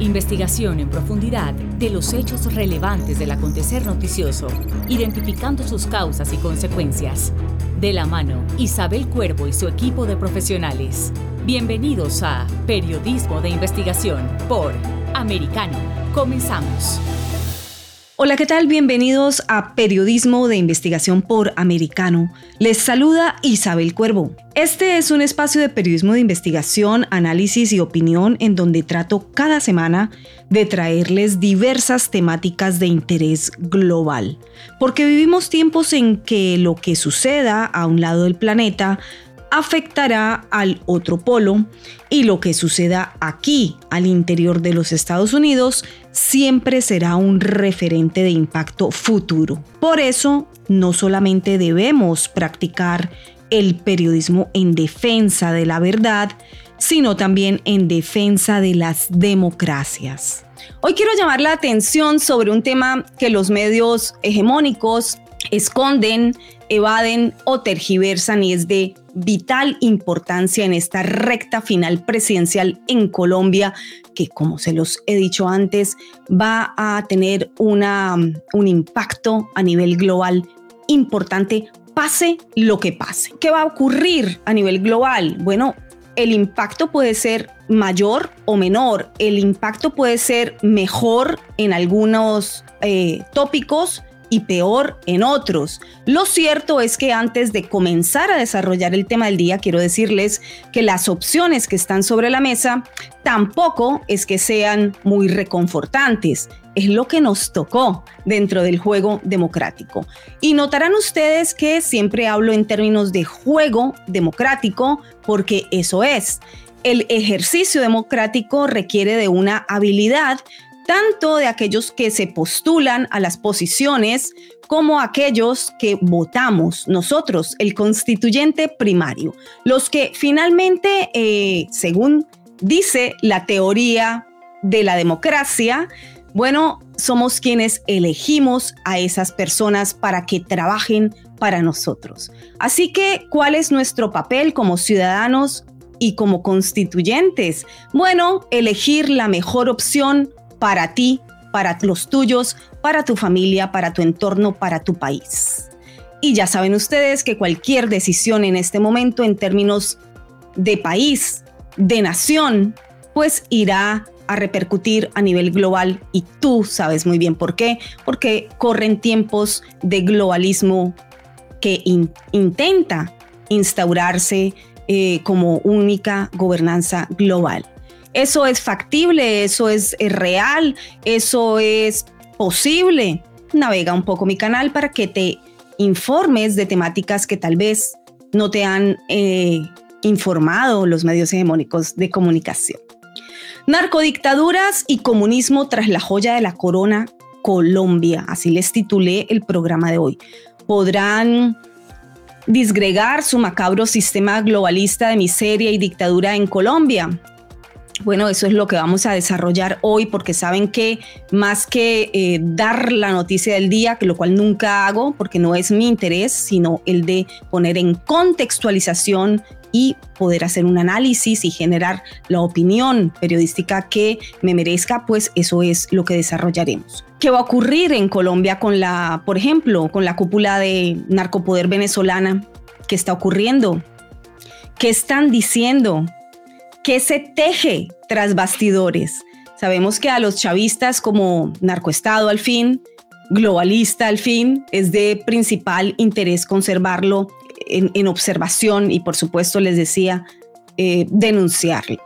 Investigación en profundidad de los hechos relevantes del acontecer noticioso, identificando sus causas y consecuencias. De la mano, Isabel Cuervo y su equipo de profesionales. Bienvenidos a Periodismo de Investigación por Americano. Comenzamos. Hola, ¿qué tal? Bienvenidos a Periodismo de Investigación por Americano. Les saluda Isabel Cuervo. Este es un espacio de periodismo de investigación, análisis y opinión en donde trato cada semana de traerles diversas temáticas de interés global. Porque vivimos tiempos en que lo que suceda a un lado del planeta afectará al otro polo y lo que suceda aquí al interior de los Estados Unidos siempre será un referente de impacto futuro. Por eso, no solamente debemos practicar el periodismo en defensa de la verdad, sino también en defensa de las democracias. Hoy quiero llamar la atención sobre un tema que los medios hegemónicos esconden, evaden o tergiversan y es de vital importancia en esta recta final presidencial en Colombia, que como se los he dicho antes, va a tener una, un impacto a nivel global importante, pase lo que pase. ¿Qué va a ocurrir a nivel global? Bueno, el impacto puede ser mayor o menor, el impacto puede ser mejor en algunos eh, tópicos, y peor en otros. Lo cierto es que antes de comenzar a desarrollar el tema del día, quiero decirles que las opciones que están sobre la mesa tampoco es que sean muy reconfortantes. Es lo que nos tocó dentro del juego democrático. Y notarán ustedes que siempre hablo en términos de juego democrático porque eso es. El ejercicio democrático requiere de una habilidad tanto de aquellos que se postulan a las posiciones como aquellos que votamos nosotros, el constituyente primario, los que finalmente, eh, según dice la teoría de la democracia, bueno, somos quienes elegimos a esas personas para que trabajen para nosotros. Así que, ¿cuál es nuestro papel como ciudadanos y como constituyentes? Bueno, elegir la mejor opción para ti, para los tuyos, para tu familia, para tu entorno, para tu país. Y ya saben ustedes que cualquier decisión en este momento en términos de país, de nación, pues irá a repercutir a nivel global y tú sabes muy bien por qué, porque corren tiempos de globalismo que intenta instaurarse eh, como única gobernanza global. Eso es factible, eso es, real, eso es posible. Navega un poco mi canal para que te informes de temáticas que tal vez no te han eh, informado los medios hegemónicos de comunicación. Narcodictaduras y comunismo tras la joya de la corona Colombia, así les titulé el programa de hoy. Podrán disgregar su macabro sistema globalista de miseria y dictadura en Colombia. Bueno, eso es lo que vamos a desarrollar hoy porque saben que más que eh, dar la noticia del día, que lo cual nunca hago porque no es mi interés, sino el de poner en contextualización y poder hacer un análisis y generar la opinión periodística que me merezca, pues eso es lo que desarrollaremos. ¿Qué va a ocurrir en Colombia con la, por ejemplo, con la cúpula de narcopoder venezolana? ¿Qué está ocurriendo? ¿Qué están diciendo? ¿Qué se teje tras bastidores? Sabemos que a los chavistas como narcoestado al fin, globalista al fin, es de principal interés conservarlo en, observación y por supuesto les decía, eh, denunciarlo.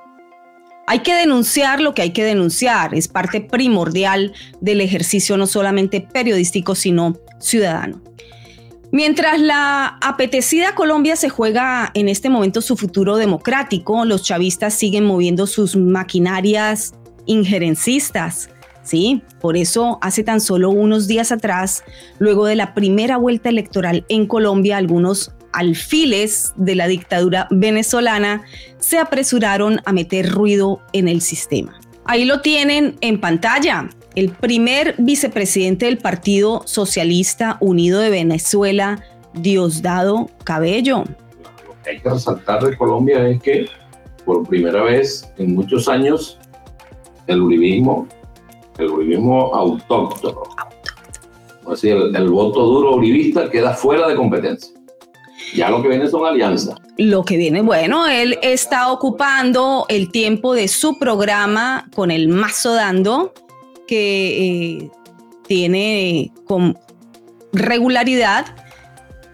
Hay que denunciar lo que hay que denunciar, es parte primordial del ejercicio no solamente periodístico, sino ciudadano. Mientras la apetecida Colombia se juega en este momento su futuro democrático, los chavistas siguen moviendo sus maquinarias injerencistas. Sí, por eso hace tan solo unos días atrás, luego de la primera vuelta electoral en Colombia, algunos alfiles de la dictadura venezolana se apresuraron a meter ruido en el sistema. Ahí lo tienen en pantalla. El primer vicepresidente del Partido Socialista Unido de Venezuela, Diosdado Cabello. Lo que hay que resaltar de Colombia es que por primera vez en muchos años el uribismo, el uribismo autóctono, así el, el voto duro uribista queda fuera de competencia. Ya lo que viene son alianzas. Lo que viene, bueno, él está ocupando el tiempo de su programa con el mazo dando, que eh, tiene con regularidad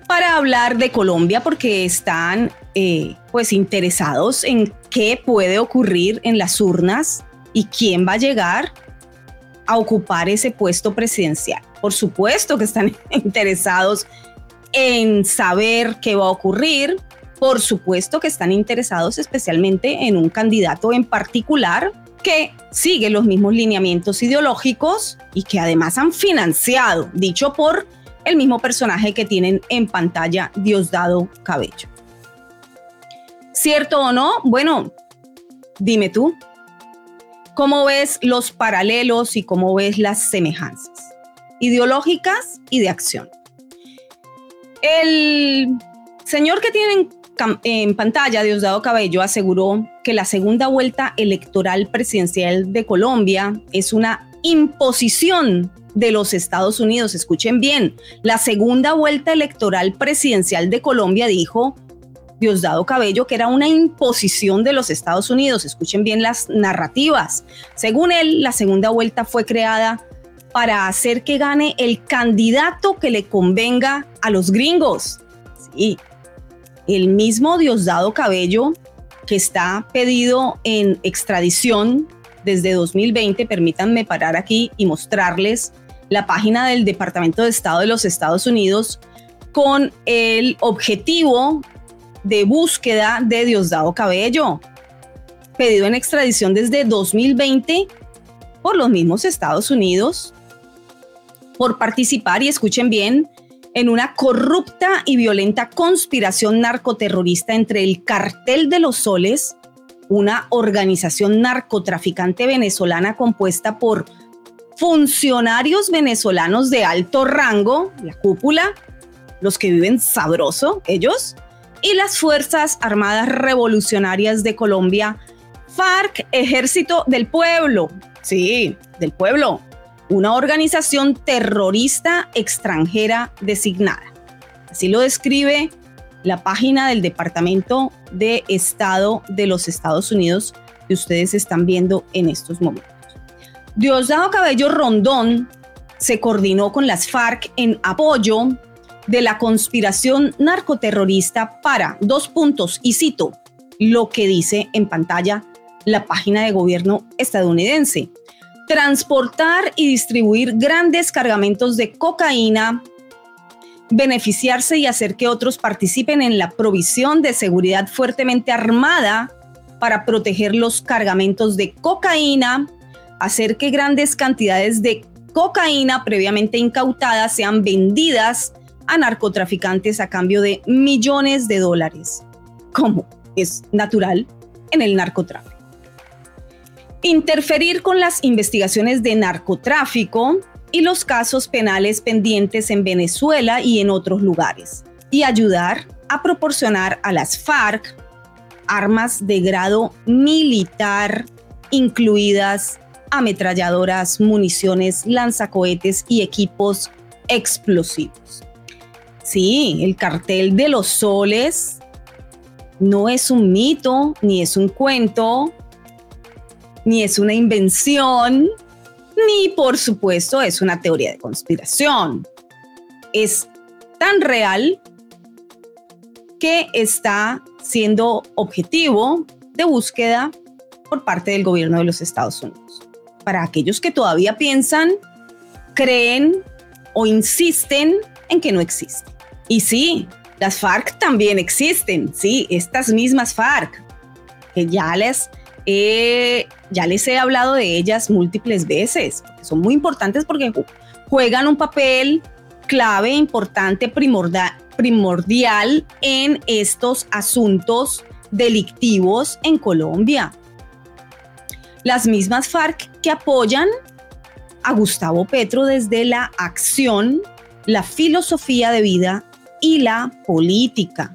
para hablar de Colombia porque están eh, pues interesados en qué puede ocurrir en las urnas y quién va a llegar a ocupar ese puesto presidencial. Por supuesto que están interesados en saber qué va a ocurrir. Por supuesto que están interesados especialmente en un candidato en particular que sigue los mismos lineamientos ideológicos y que además han financiado, dicho por el mismo personaje que tienen en pantalla, Diosdado Cabello. ¿Cierto o no? Bueno, dime tú, ¿cómo ves los paralelos y cómo ves las semejanzas ideológicas y de acción? El señor que tienen en pantalla, Diosdado Cabello, aseguró que la segunda vuelta electoral presidencial de Colombia es una imposición de los Estados Unidos. Escuchen bien, la segunda vuelta electoral presidencial de Colombia dijo Diosdado Cabello que era una imposición de los Estados Unidos. Escuchen bien las narrativas. Según él, la segunda vuelta fue creada para hacer que gane el candidato que le convenga a los gringos. Sí, el mismo Diosdado Cabello que está pedido en extradición desde 2020, permítanme parar aquí y mostrarles la página del Departamento de Estado de los Estados Unidos con el objetivo de búsqueda de Diosdado Cabello, pedido en extradición desde 2020 por los mismos Estados Unidos por participar, y escuchen bien, en una corrupta y violenta conspiración narcoterrorista entre el Cartel de los Soles, una organización narcotraficante venezolana compuesta por funcionarios venezolanos de alto rango, la cúpula, los que viven sabroso, ellos, y las Fuerzas Armadas Revolucionarias de Colombia, FARC, Ejército del Pueblo, sí, del pueblo, una organización terrorista extranjera designada. Así lo describe la página del Departamento de Estado de los Estados Unidos que ustedes están viendo en estos momentos. Diosdado Cabello Rondón se coordinó con las FARC en apoyo de la conspiración narcoterrorista para dos puntos, y cito lo que dice en pantalla la página de gobierno estadounidense transportar y distribuir grandes cargamentos de cocaína, beneficiarse y hacer que otros participen en la provisión de seguridad fuertemente armada para proteger los cargamentos de cocaína, hacer que grandes cantidades de cocaína previamente incautadas sean vendidas a narcotraficantes a cambio de millones de dólares, como es natural en el narcotráfico interferir con las investigaciones de narcotráfico y los casos penales pendientes en Venezuela y en otros lugares, y ayudar a proporcionar a las FARC armas de grado militar, incluidas ametralladoras, municiones, lanzacohetes y equipos explosivos. Sí, el cartel de los soles no es un mito ni es un cuento, ni es una invención, ni por supuesto es una teoría de conspiración. Es tan real que está siendo objetivo de búsqueda por parte del gobierno de los Estados Unidos. Para aquellos que todavía piensan, creen o insisten en que no existe. Y sí, las FARC también existen, sí, estas mismas FARC, que ya les eh, ya les he hablado de ellas múltiples veces, son muy importantes porque juegan un papel clave, importante, primordial, primordial en estos asuntos delictivos en Colombia. Las mismas FARC que apoyan a Gustavo Petro desde la acción, la filosofía de vida y la política.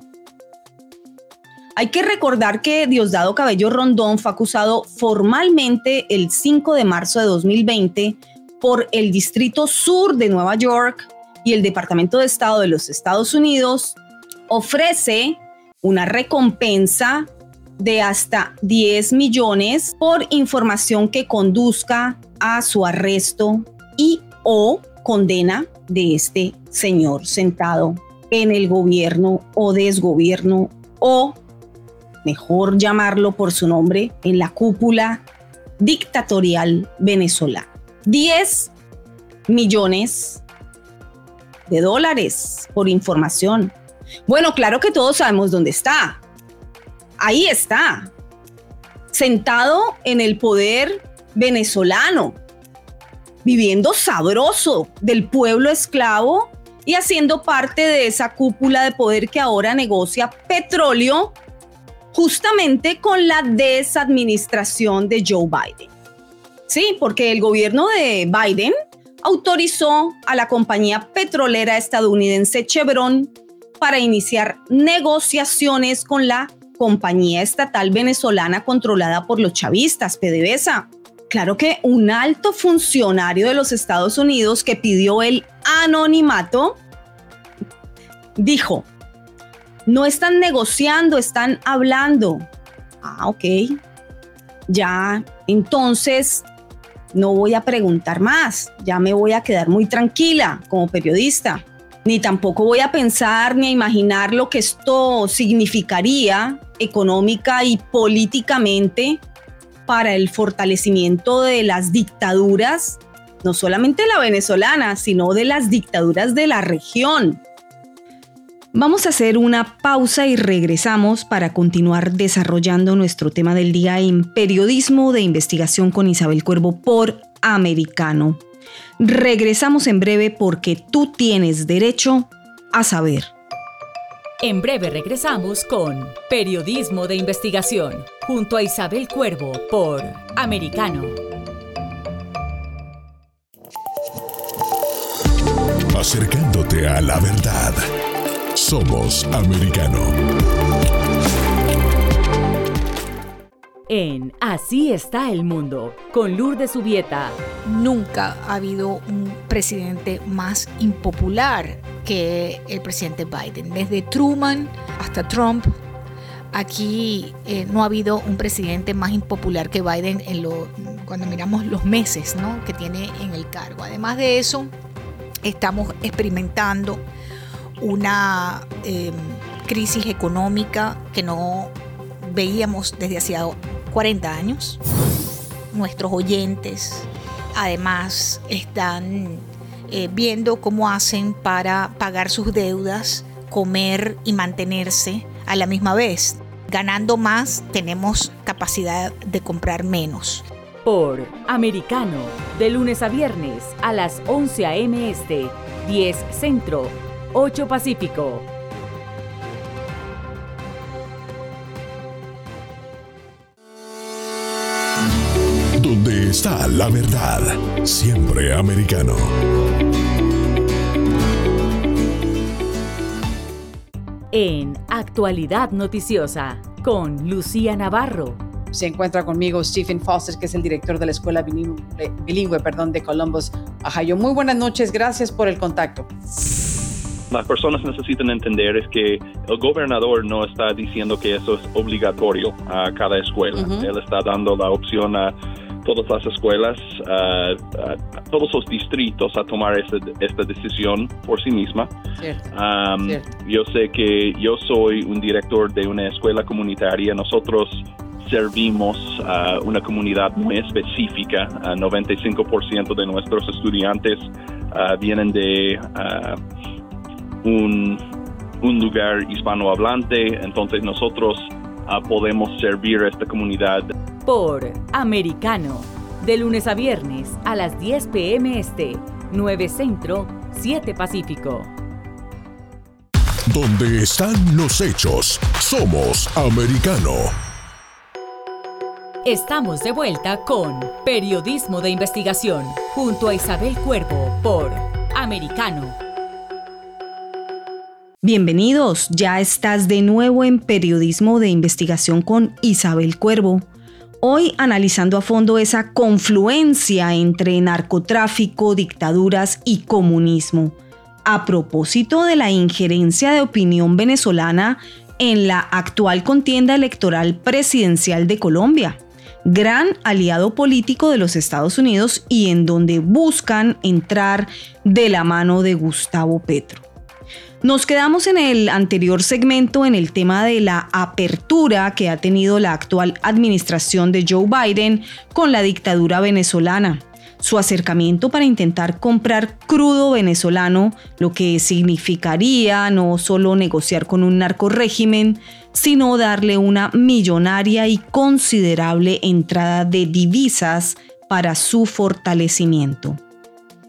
Hay que recordar que Diosdado Cabello Rondón fue acusado formalmente el 5 de marzo de 2020 por el Distrito Sur de Nueva York y el Departamento de Estado de los Estados Unidos ofrece una recompensa de hasta 10 millones por información que conduzca a su arresto y o condena de este señor sentado en el gobierno o desgobierno o mejor llamarlo por su nombre, en la cúpula dictatorial venezolana. 10 millones de dólares por información. Bueno, claro que todos sabemos dónde está. Ahí está, sentado en el poder venezolano, viviendo sabroso del pueblo esclavo y haciendo parte de esa cúpula de poder que ahora negocia petróleo justamente con la desadministración de Joe Biden. Sí, porque el gobierno de Biden autorizó a la compañía petrolera estadounidense Chevron para iniciar negociaciones con la compañía estatal venezolana controlada por los chavistas, PDVSA. Claro que un alto funcionario de los Estados Unidos que pidió el anonimato dijo, no están negociando, están hablando. Ah, ok. Ya, entonces no voy a preguntar más, ya me voy a quedar muy tranquila como periodista. Ni tampoco voy a pensar ni a imaginar lo que esto significaría económica y políticamente para el fortalecimiento de las dictaduras, no solamente la venezolana, sino de las dictaduras de la región. Vamos a hacer una pausa y regresamos para continuar desarrollando nuestro tema del día en periodismo de investigación con Isabel Cuervo por Americano. Regresamos en breve porque tú tienes derecho a saber. En breve regresamos con Periodismo de Investigación junto a Isabel Cuervo por Americano. Acercándote a la verdad. Somos americano. En Así está el mundo, con Lourdes Subieta. Nunca ha habido un presidente más impopular que el presidente Biden. Desde Truman hasta Trump, aquí eh, no ha habido un presidente más impopular que Biden en lo, cuando miramos los meses ¿no? que tiene en el cargo. Además de eso, estamos experimentando una em, crisis económica que no veíamos desde hacía 40 años. Nuestros oyentes además están eh, viendo cómo hacen para pagar sus deudas, comer y mantenerse a la misma vez. Ganando más tenemos capacidad de comprar menos. Por Americano, de lunes a viernes a las 11 a.m. Este, 10 Centro 8 Pacífico. Donde está la verdad, siempre americano. En Actualidad Noticiosa, con Lucía Navarro. Se encuentra conmigo Stephen Foster, que es el director de la Escuela Bilingüe, bilingüe perdón, de Columbus, Ohio. Muy buenas noches, gracias por el contacto las personas necesitan entender es que el gobernador no está diciendo que eso es obligatorio a cada escuela. Él está dando la opción a todas las escuelas, a, todos los distritos a tomar esta, esta decisión por sí misma. Yo sé que yo soy un director de una escuela comunitaria. Nosotros servimos a una comunidad muy específica. 95% de nuestros estudiantes ah, vienen de ah, un, lugar hispanohablante, entonces nosotros ah, podemos servir a esta comunidad por Americano. De lunes a viernes a las 10 pm este, 9 Centro, 7 Pacífico. Donde están los hechos, somos americano. Estamos de vuelta con Periodismo de Investigación junto a Isabel Cuervo por Americano. Bienvenidos, ya estás de nuevo en Periodismo de Investigación con Isabel Cuervo. Hoy analizando a fondo esa confluencia entre narcotráfico, dictaduras y comunismo, a propósito de la injerencia de opinión venezolana en la actual contienda electoral presidencial de Colombia, gran aliado político de los Estados Unidos y en donde buscan entrar de la mano de Gustavo Petro. Nos quedamos en el anterior segmento en el tema de la apertura que ha tenido la actual administración de Joe Biden con la dictadura venezolana su acercamiento para intentar comprar crudo venezolano, lo que significaría no solo negociar con un narcorégimen, sino darle una millonaria y considerable entrada de divisas para su fortalecimiento.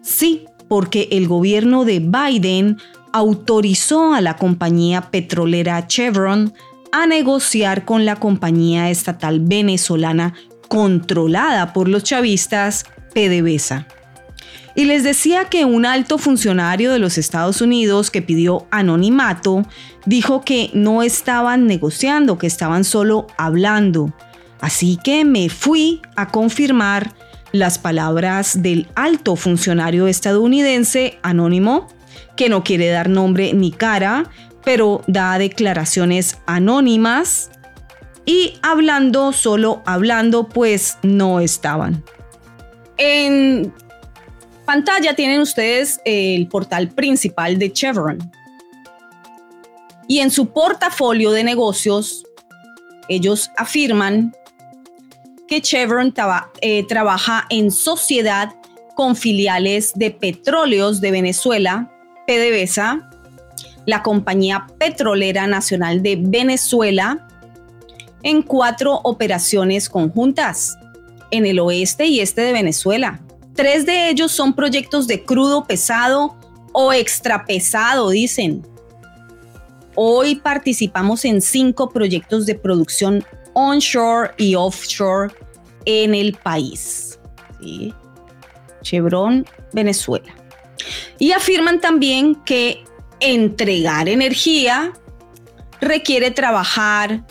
Sí, porque el gobierno de Biden autorizó a la compañía petrolera Chevron a negociar con la compañía estatal venezolana controlada por los chavistas, PDVSA. Y les decía que un alto funcionario de los Estados Unidos que pidió anonimato dijo que no estaban negociando, que estaban solo hablando. Así que me fui a confirmar las palabras del alto funcionario estadounidense anónimo que no quiere dar nombre ni cara, pero da declaraciones anónimas y hablando, solo hablando, pues no estaban. En pantalla tienen ustedes el portal principal de Chevron. Y en su portafolio de negocios, ellos afirman que Chevron eh, trabaja en sociedad con filiales de petróleos de Venezuela, PDVSA, la Compañía Petrolera Nacional de Venezuela, en cuatro operaciones conjuntas en el oeste y este de Venezuela. Tres de ellos son proyectos de crudo pesado o extra pesado, dicen. Hoy participamos en cinco proyectos de producción onshore y offshore en el país. Chevron, Venezuela. Y afirman también que entregar energía requiere trabajar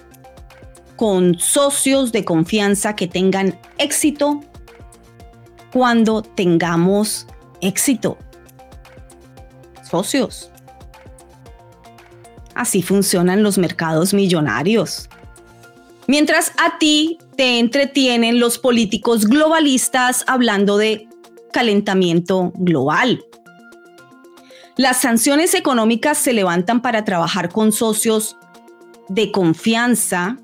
con socios de confianza que tengan éxito cuando tengamos éxito. Socios. Así funcionan los mercados millonarios. Mientras a ti te entretienen los políticos globalistas hablando de calentamiento global. Las sanciones económicas se levantan para trabajar con socios de confianza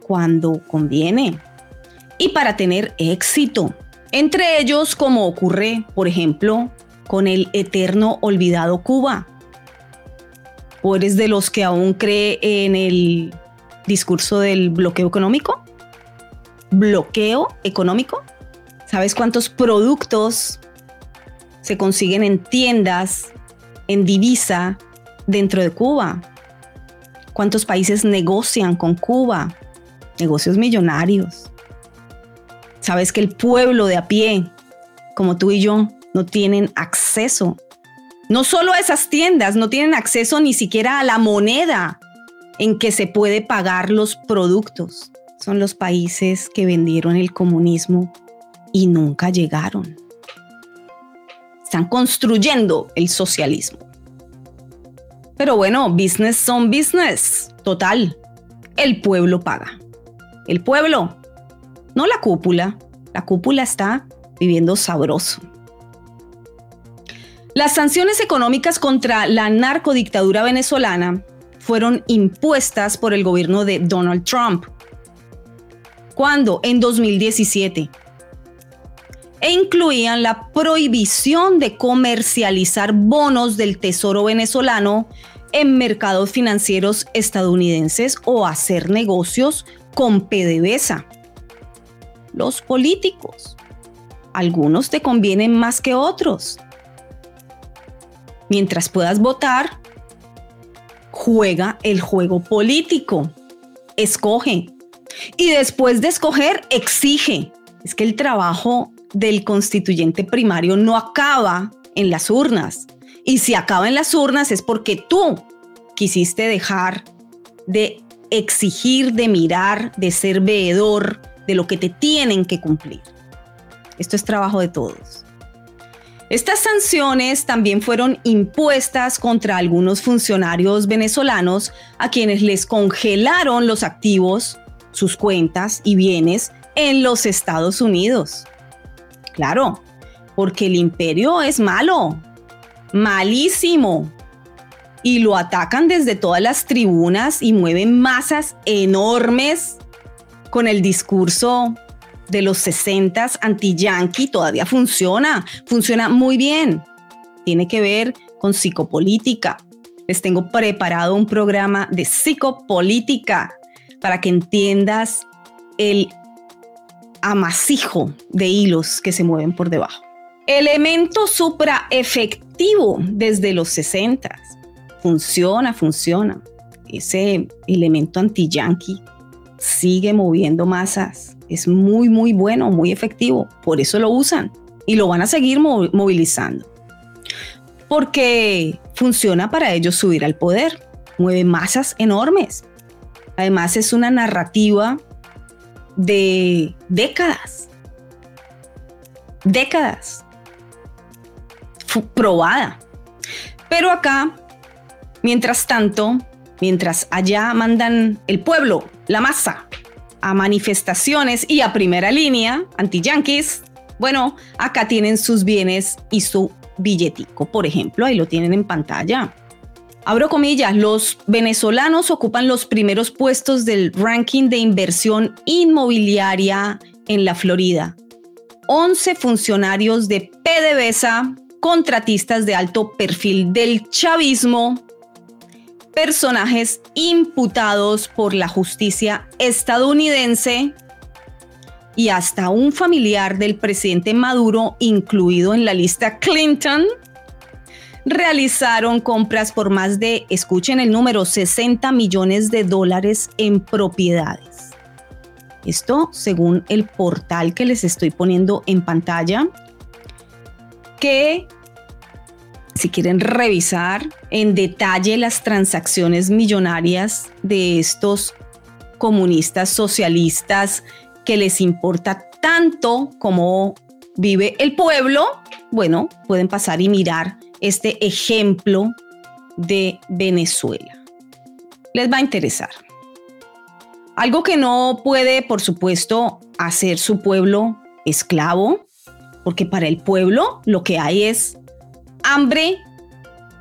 cuando conviene y para tener éxito. Entre ellos, como ocurre, por ejemplo, con el eterno olvidado Cuba. ¿O eres de los que aún cree en el discurso del bloqueo económico? ¿Bloqueo económico? ¿Sabes cuántos productos se consiguen en tiendas, en divisa, dentro de Cuba? ¿Cuántos países negocian con Cuba? Negocios millonarios. Sabes que el pueblo de a pie, como tú y yo, no tienen acceso. No solo a esas tiendas, no tienen acceso ni siquiera a la moneda en que se puede pagar los productos. Son los países que vendieron el comunismo y nunca llegaron. Están construyendo el socialismo. Pero bueno, business son business. Total, el pueblo paga. El pueblo, no la cúpula. La cúpula está viviendo sabroso. Las sanciones económicas contra la narcodictadura venezolana fueron impuestas por el gobierno de Donald Trump. ¿Cuándo? En 2017 e incluían la prohibición de comercializar bonos del Tesoro venezolano en mercados financieros estadounidenses o hacer negocios con PDVSA. los políticos. Algunos te convienen más que otros. Mientras puedas votar, juega el juego político. Escoge. Y después de escoger, exige. Es que el trabajo del constituyente primario no acaba en las urnas. Y si acaba en las urnas es porque tú quisiste dejar de exigir, de mirar, de ser veedor de lo que te tienen que cumplir. Esto es trabajo de todos. Estas sanciones también fueron impuestas contra algunos funcionarios venezolanos a quienes les congelaron los activos, sus cuentas y bienes en los Estados Unidos. Claro, porque el imperio es malo, malísimo, y lo atacan desde todas las tribunas y mueven masas enormes con el discurso de los 60 anti-yankee. Todavía funciona, funciona muy bien. Tiene que ver con psicopolítica. Les tengo preparado un programa de psicopolítica para que entiendas el amasijo de hilos que se mueven por debajo. Elemento supraefectivo desde los 60 funciona, funciona. Ese elemento anti-yankee sigue moviendo masas. Es muy, muy bueno, muy efectivo. Por eso lo usan y lo van a seguir movilizando. Porque funciona para ellos subir al poder. Mueve masas enormes. Además es una narrativa de décadas. Décadas. probada. Pero acá Mientras tanto, mientras allá mandan el pueblo, la masa, a manifestaciones y a primera línea, anti-yanquis, bueno, acá tienen sus bienes y su billetico, por ejemplo, ahí lo tienen en pantalla. Abro comillas, los venezolanos ocupan los primeros puestos del ranking de inversión inmobiliaria en la Florida. 11 funcionarios de PDVSA, contratistas de alto perfil del chavismo, personajes imputados por la justicia estadounidense y hasta un familiar del presidente Maduro incluido en la lista Clinton realizaron compras por más de, escuchen el número, 60 millones de dólares en propiedades. Esto según el portal que les estoy poniendo en pantalla, que si quieren revisar en detalle las transacciones millonarias de estos comunistas socialistas que les importa tanto como vive el pueblo, bueno, pueden pasar y mirar este ejemplo de Venezuela. Les va a interesar. Algo que no puede, por supuesto, hacer su pueblo esclavo, porque para el pueblo lo que hay es hambre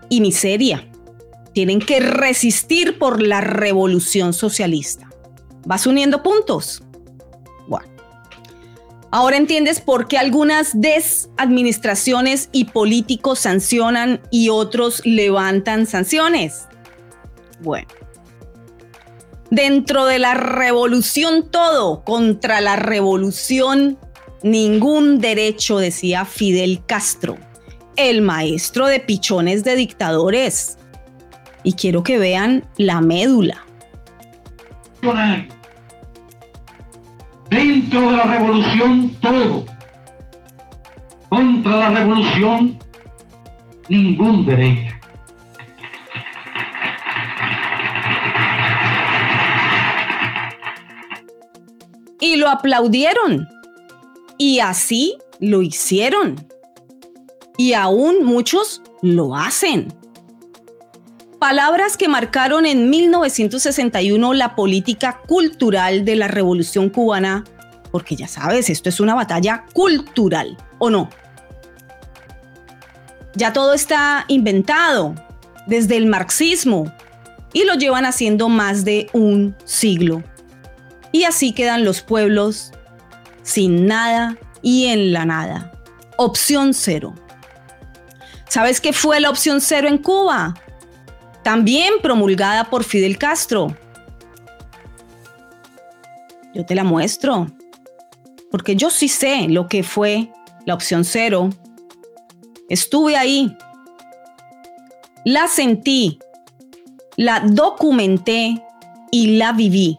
y miseria. Tienen que resistir por la revolución socialista. ¿Vas uniendo puntos? Bueno. Ahora entiendes por qué algunas desadministraciones y políticos sancionan y otros levantan sanciones. Bueno. Dentro de la revolución todo, contra la revolución ningún derecho, decía Fidel Castro el maestro de pichones de dictadores. Y quiero que vean la médula. Dentro de la revolución todo. Contra la revolución ningún derecho. Y lo aplaudieron. Y así lo hicieron y aún muchos lo hacen. Palabras que marcaron en 1961 la política cultural de la Revolución cubana, porque ya sabes, esto es una batalla cultural, ¿o no? Ya todo está inventado desde el marxismo y lo llevan haciendo más de un siglo. Y así quedan los pueblos sin nada y en la nada. Opción cero. ¿Sabes qué fue la opción cero en Cuba? También promulgada por Fidel Castro. Yo te la muestro. porque yo sí sé lo que fue la opción cero. Estuve ahí, la sentí, la documenté y la viví.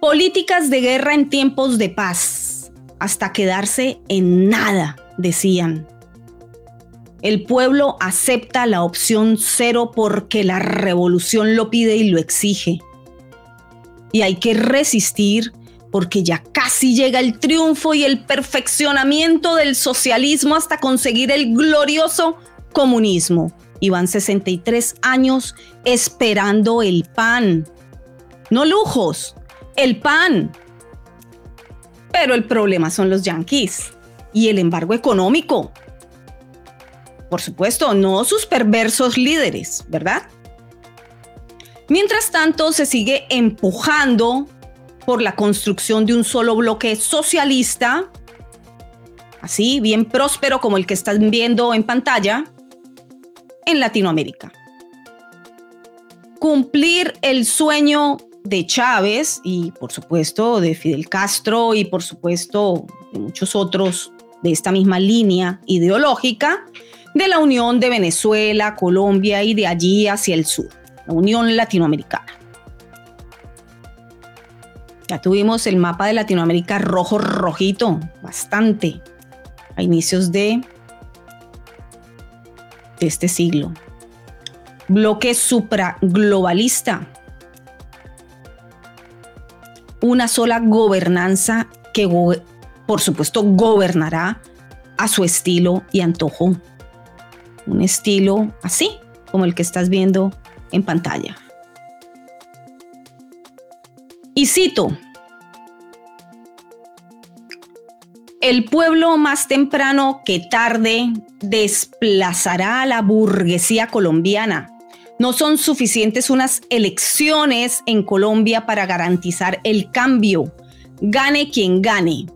Políticas de guerra en tiempos de paz, hasta quedarse en nada, decían. El pueblo acepta la opción cero porque la revolución lo pide y lo exige. Y hay que resistir porque ya casi llega el triunfo y el perfeccionamiento del socialismo hasta conseguir el glorioso comunismo. Y van 63 años esperando el pan. No lujos, el pan. Pero el problema son los yanquis y el embargo económico. Por supuesto, no sus perversos líderes, ¿verdad? Mientras tanto, se sigue empujando por la construcción de un solo bloque socialista, así bien próspero como el que están viendo en pantalla, en Latinoamérica. Cumplir el sueño de Chávez y por supuesto de Fidel Castro y por supuesto de muchos otros de esta misma línea ideológica de la unión de Venezuela, Colombia y de allí hacia el sur, la Unión Latinoamericana. Ya tuvimos el mapa de Latinoamérica rojo rojito, bastante, a inicios de, de este siglo. Bloque supraglobalista. Una sola gobernanza que, por supuesto, gobernará a su estilo y antojo. Un estilo así, como el que estás viendo en pantalla. Y cito, el pueblo más temprano que tarde desplazará a la burguesía colombiana. No son suficientes unas elecciones en Colombia para garantizar el cambio. Gane quien gane.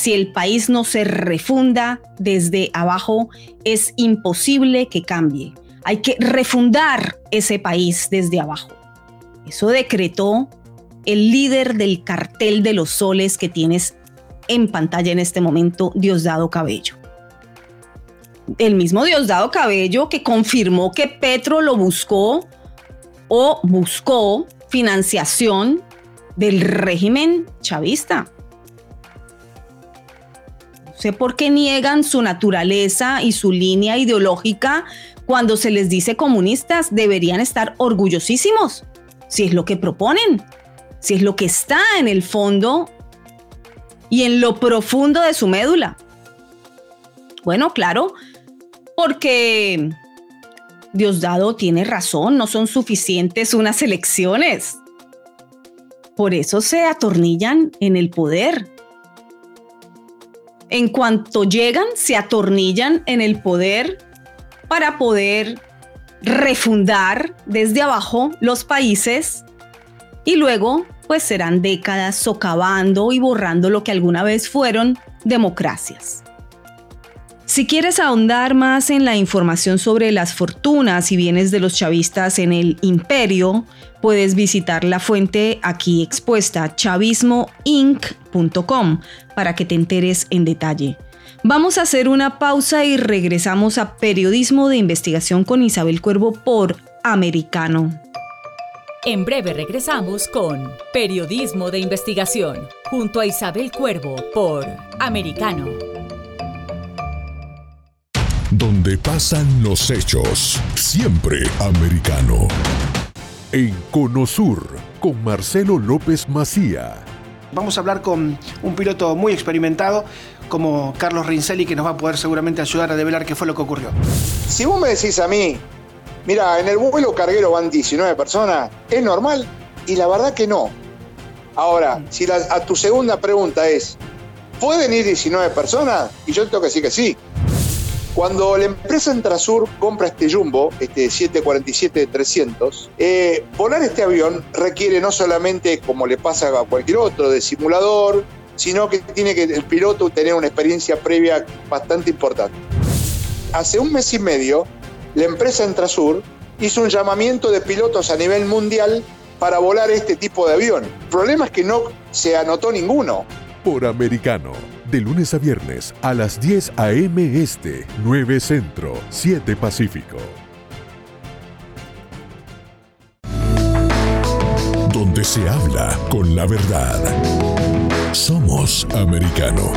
Si el país no se refunda desde abajo, es imposible que cambie. Hay que refundar ese país desde abajo. Eso decretó el líder del cartel de los soles que tienes en pantalla en este momento, Diosdado Cabello. El mismo Diosdado Cabello que confirmó que Petro lo buscó o buscó financiación del régimen chavista. Sé por qué niegan su naturaleza y su línea ideológica cuando se les dice comunistas. Deberían estar orgullosísimos si es lo que proponen si es lo que está en el fondo y en lo profundo de su médula. Bueno, claro, porque Diosdado tiene razón, no son suficientes unas elecciones. Por eso se atornillan en el poder. En cuanto llegan, se atornillan en el poder para poder refundar desde abajo los países y luego pues serán décadas socavando y borrando lo que alguna vez fueron democracias. Si quieres ahondar más en la información sobre las fortunas y bienes de los chavistas en el imperio, puedes visitar la fuente aquí expuesta, chavismoinc.com, para que te enteres en detalle. Vamos a hacer una pausa y regresamos a Periodismo de Investigación con Isabel Cuervo por Americano. En breve regresamos con Periodismo de Investigación, junto a Isabel Cuervo por Americano. Donde pasan los hechos, siempre americano. En Conosur, con Marcelo López Macía. Vamos a hablar con un piloto muy experimentado como Carlos Rincelli, que nos va a poder seguramente ayudar a develar qué fue lo que ocurrió. Si vos me decís a mí Mira, en el vuelo carguero van 19 personas, ¿es normal? Y la verdad que no. Ahora, si a tu segunda pregunta es, ¿pueden ir 19 personas? Y yo tengo que decir que sí. Cuando la empresa Entrasur compra este Jumbo, este 747-300, eh, volar este avión requiere no solamente, como le pasa a cualquier otro, de simulador, sino que tiene que el piloto tener una experiencia previa bastante importante. Hace un mes y medio la empresa Entrasur hizo un llamamiento de pilotos a nivel mundial para volar este tipo de avión. El problema es que no se anotó ninguno. Por americano, de lunes a viernes a las 10 a.m. Este, 9 Centro, 7 Pacífico. Donde se habla con la verdad. Somos americano.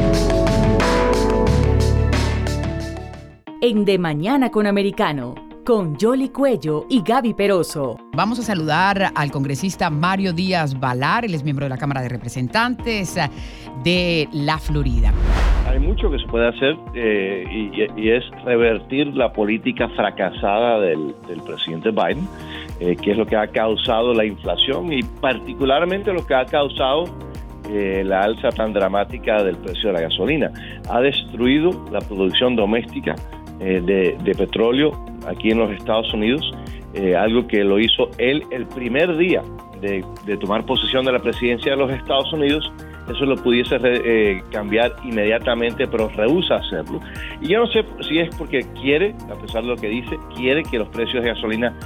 En De Mañana con Americano, con Jolly Cuello y Gaby Peroso. Vamos a saludar al congresista Mario Díaz Valar, él es miembro de la Cámara de Representantes de la Florida. Hay mucho que se puede hacer eh, y, es revertir la política fracasada del, presidente Biden, eh, que es lo que ha causado la inflación y particularmente lo que ha causado eh, la alza tan dramática del precio de la gasolina. Ha destruido la producción doméstica de, de petróleo aquí en los Estados Unidos, eh, algo que lo hizo él el primer día de, tomar posesión de la presidencia de los Estados Unidos. Eso lo pudiese eh, cambiar inmediatamente, pero rehúsa hacerlo. Y yo no sé si es porque quiere, a pesar de lo que dice, quiere que los precios de gasolina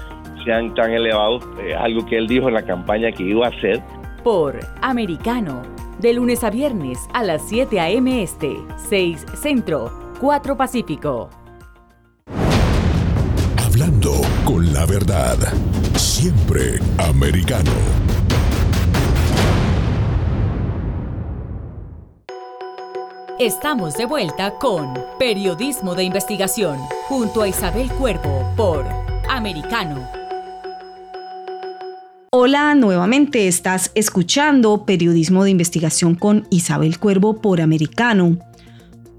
sean tan elevados, eh, algo que él dijo en la campaña que iba a hacer. Por Americano, de lunes a viernes a las 7 a.m. Este, 6 Centro, 4 Pacífico. Hablando con la verdad. Siempre americano. Estamos de vuelta con Periodismo de Investigación junto a Isabel Cuervo por Americano. Hola, nuevamente estás escuchando Periodismo de Investigación con Isabel Cuervo por Americano.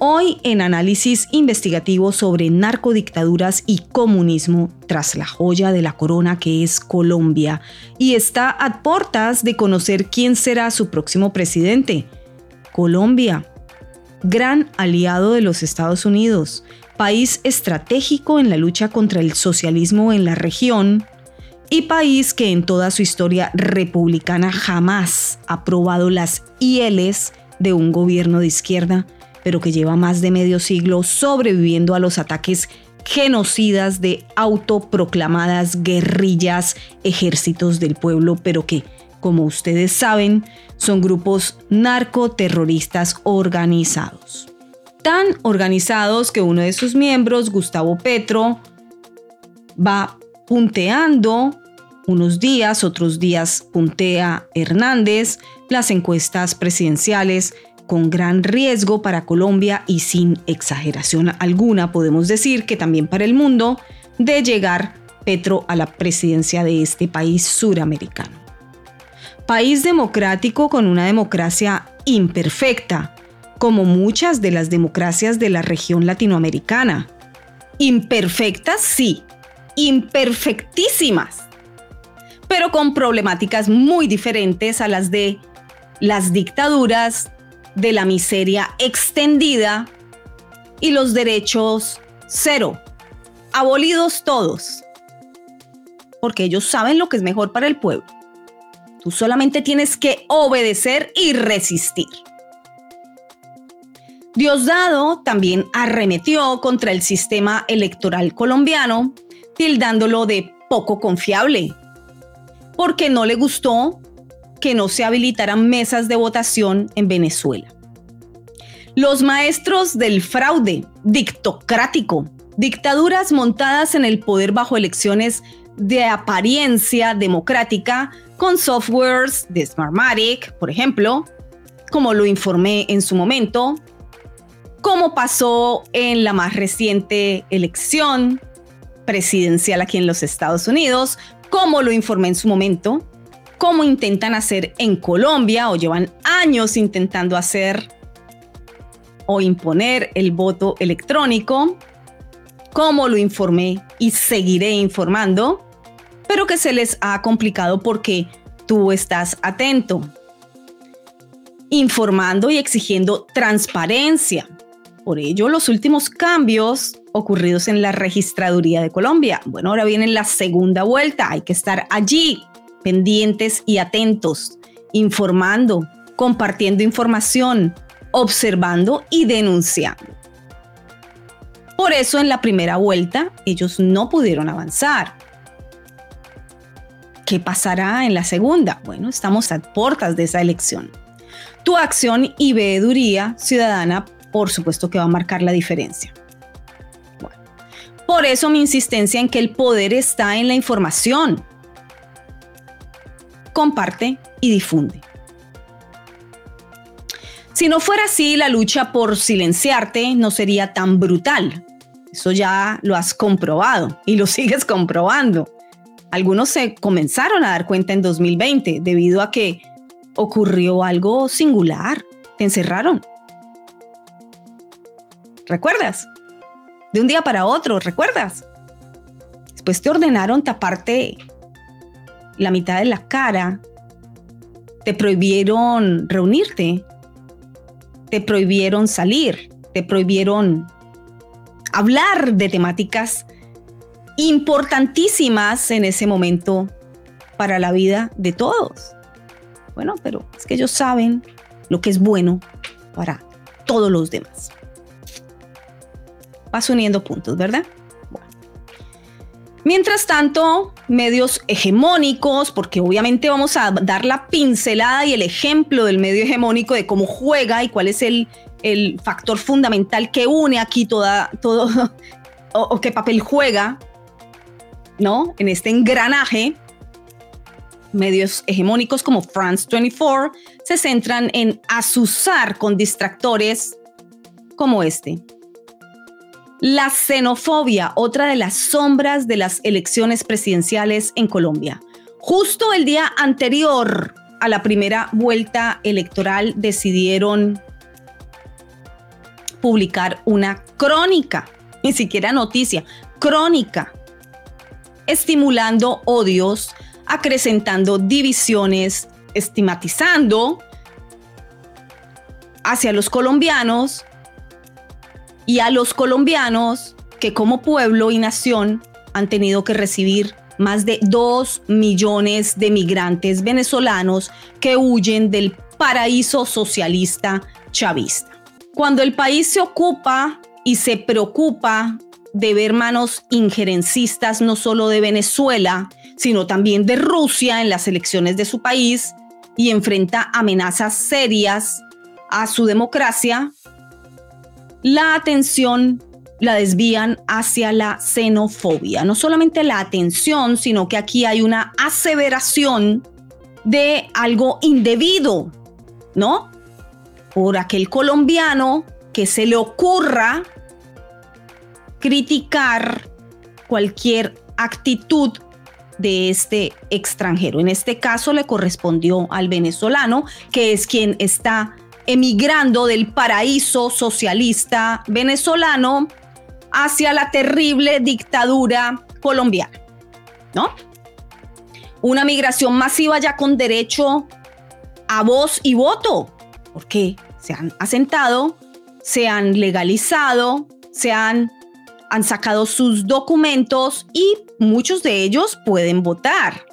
Hoy en análisis investigativo sobre narcodictaduras y comunismo tras la joya de la corona que es Colombia y está a puertas de conocer quién será su próximo presidente. Colombia, gran aliado de los Estados Unidos, país estratégico en la lucha contra el socialismo en la región y país que en toda su historia republicana jamás ha probado las ILs de un gobierno de izquierda pero que lleva más de medio siglo sobreviviendo a los ataques genocidas de autoproclamadas guerrillas, ejércitos del pueblo, pero que, como ustedes saben, son grupos narcoterroristas organizados. Tan organizados que uno de sus miembros, Gustavo Petro, va punteando unos días, otros días puntea Hernández, las encuestas presidenciales con gran riesgo para Colombia y sin exageración alguna podemos decir que también para el mundo de llegar Petro a la presidencia de este país suramericano. País democrático con una democracia imperfecta, como muchas de las democracias de la región latinoamericana. Imperfectas, sí, imperfectísimas, pero con problemáticas muy diferentes a las de las dictaduras de la miseria extendida y los derechos cero, abolidos todos, porque ellos saben lo que es mejor para el pueblo. Tú solamente tienes que obedecer y resistir. Diosdado también arremetió contra el sistema electoral colombiano, tildándolo de poco confiable, porque no le gustó que no se habilitaran mesas de votación en Venezuela. Los maestros del fraude dictocrático, dictaduras montadas en el poder bajo elecciones de apariencia democrática con softwares de Smartmatic, por ejemplo, como lo informé en su momento, como pasó en la más reciente elección presidencial aquí en los Estados Unidos, como lo informé en su momento, como intentan hacer en Colombia o llevan años intentando hacer o imponer el voto electrónico, como lo informé y seguiré informando, pero que se les ha complicado porque tú estás atento, informando y exigiendo transparencia. Por ello, los últimos cambios ocurridos en la registraduría de Colombia. Bueno, ahora viene la segunda vuelta, hay que estar allí pendientes y atentos, informando, compartiendo información, observando y denunciando. Por eso en la primera vuelta ellos no pudieron avanzar. ¿qué pasará en la segunda? Bueno, estamos a puertas de esa elección. Tu acción y veeduría ciudadana, por supuesto que va a marcar la diferencia. por eso mi insistencia en que el poder está en la información. Comparte y difunde. Si no fuera así, la lucha por silenciarte no sería tan brutal. Eso ya lo has comprobado y lo sigues comprobando. Algunos se comenzaron a dar cuenta en 2020 debido a que ocurrió algo singular. Te encerraron. ¿Recuerdas? De un día para otro, ¿recuerdas? Después te ordenaron taparte la mitad de la cara. Te prohibieron reunirte. Te prohibieron salir. Te prohibieron hablar de temáticas importantísimas en ese momento para la vida de todos. Bueno, pero es que ellos saben lo que es bueno para todos los demás. Vas uniendo puntos, ¿verdad? Mientras tanto, medios hegemónicos, porque obviamente vamos a dar la pincelada y el ejemplo del medio hegemónico de cómo juega y cuál es el, el factor fundamental que une aquí toda, todo, o qué papel juega ¿no? En este engranaje, medios hegemónicos como France 24 se centran en asusar con distractores como este. La xenofobia, otra de las sombras de las elecciones presidenciales en Colombia. Justo el día anterior a la primera vuelta electoral decidieron publicar una crónica, ni siquiera noticia, crónica estimulando odios, acrecentando divisiones, estigmatizando hacia los colombianos y a los colombianos que como pueblo y nación han tenido que recibir más de dos millones de migrantes venezolanos que huyen del paraíso socialista chavista. Cuando el país se ocupa y se preocupa de ver manos injerencistas no solo de Venezuela, sino también de Rusia en las elecciones de su país y enfrenta amenazas serias a su democracia, la atención la desvían hacia la xenofobia. No solamente la atención, sino que aquí hay una aseveración de algo indebido, ¿no? Por aquel colombiano que se le ocurra criticar cualquier actitud de este extranjero. En este caso le correspondió al venezolano, que es quien está emigrando del paraíso socialista venezolano hacia la terrible dictadura colombiana, ¿no? Una migración masiva ya con derecho a voz y voto, porque se han asentado, se han legalizado, se han han sacado sus documentos y muchos de ellos pueden votar.